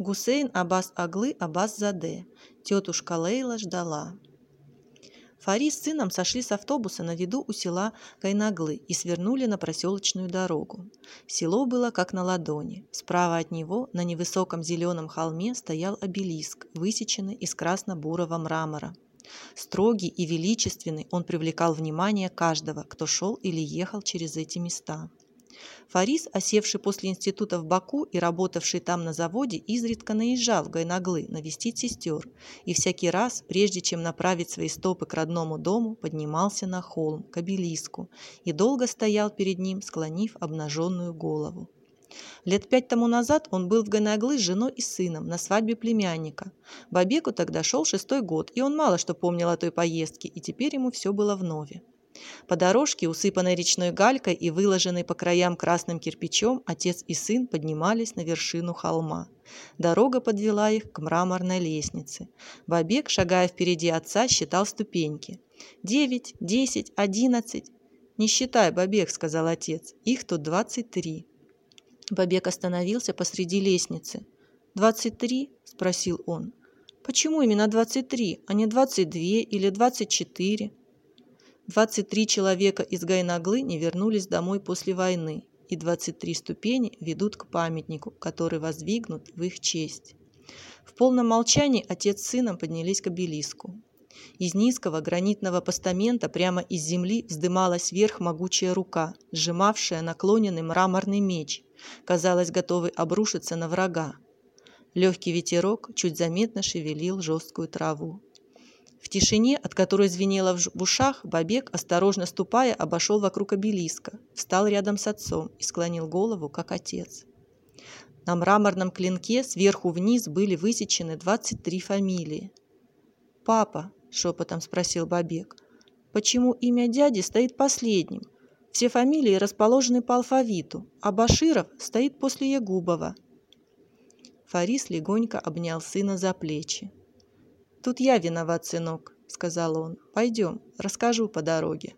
Гусейн Аббас Аглы Аббас Заде. Тетушка Лейла ждала. Фари с сыном сошли с автобуса на виду у села Кайнаглы и свернули на проселочную дорогу. Село было как на ладони. Справа от него на невысоком зеленом холме стоял обелиск, высеченный из красно-бурого мрамора. Строгий и величественный он привлекал внимание каждого, кто шел или ехал через эти места. Фарис, осевший после института в Баку и работавший там на заводе, изредка наезжал в Гайнаглы навестить сестер, и всякий раз, прежде чем направить свои стопы к родному дому, поднимался на холм, к обелиску, и долго стоял перед ним, склонив обнаженную голову. Лет пять тому назад он был в Гайнаглы с женой и сыном на свадьбе племянника. Бабеку тогда шел шестой год, и он мало что помнил о той поездке, и теперь ему все было вновь. По дорожке, усыпанной речной галькой и выложенной по краям красным кирпичом, отец и сын поднимались на вершину холма. Дорога подвела их к мраморной лестнице. Бабек, шагая впереди отца, считал ступеньки. «Девять, десять, одиннадцать». «Не считай, Бабек», — сказал отец. «Их тут двадцать три». Бабек остановился посреди лестницы. «Двадцать три?» – спросил он. «Почему именно двадцать три, а не двадцать две или двадцать четыре?» Двадцать три человека из Гайнаглы не вернулись домой после войны, и двадцать три ступени ведут к памятнику, который воздвигнут в их честь. В полном молчании отец с сыном поднялись к обелиску. Из низкого гранитного постамента прямо из земли вздымалась вверх могучая рука, сжимавшая наклоненный мраморный меч, казалось, готовый обрушиться на врага. Легкий ветерок чуть заметно шевелил жесткую траву. В тишине, от которой звенело в ушах, Бабек, осторожно ступая, обошел вокруг обелиска, встал рядом с отцом и склонил голову, как отец. На мраморном клинке сверху вниз были высечены 23 фамилии. «Папа», — шепотом спросил Бабек, — «почему имя дяди стоит последним? Все фамилии расположены по алфавиту, а Баширов стоит после Ягубова». Фарис легонько обнял сына за плечи. «Тут я виноват, сынок», — сказал он. «Пойдем, расскажу по дороге».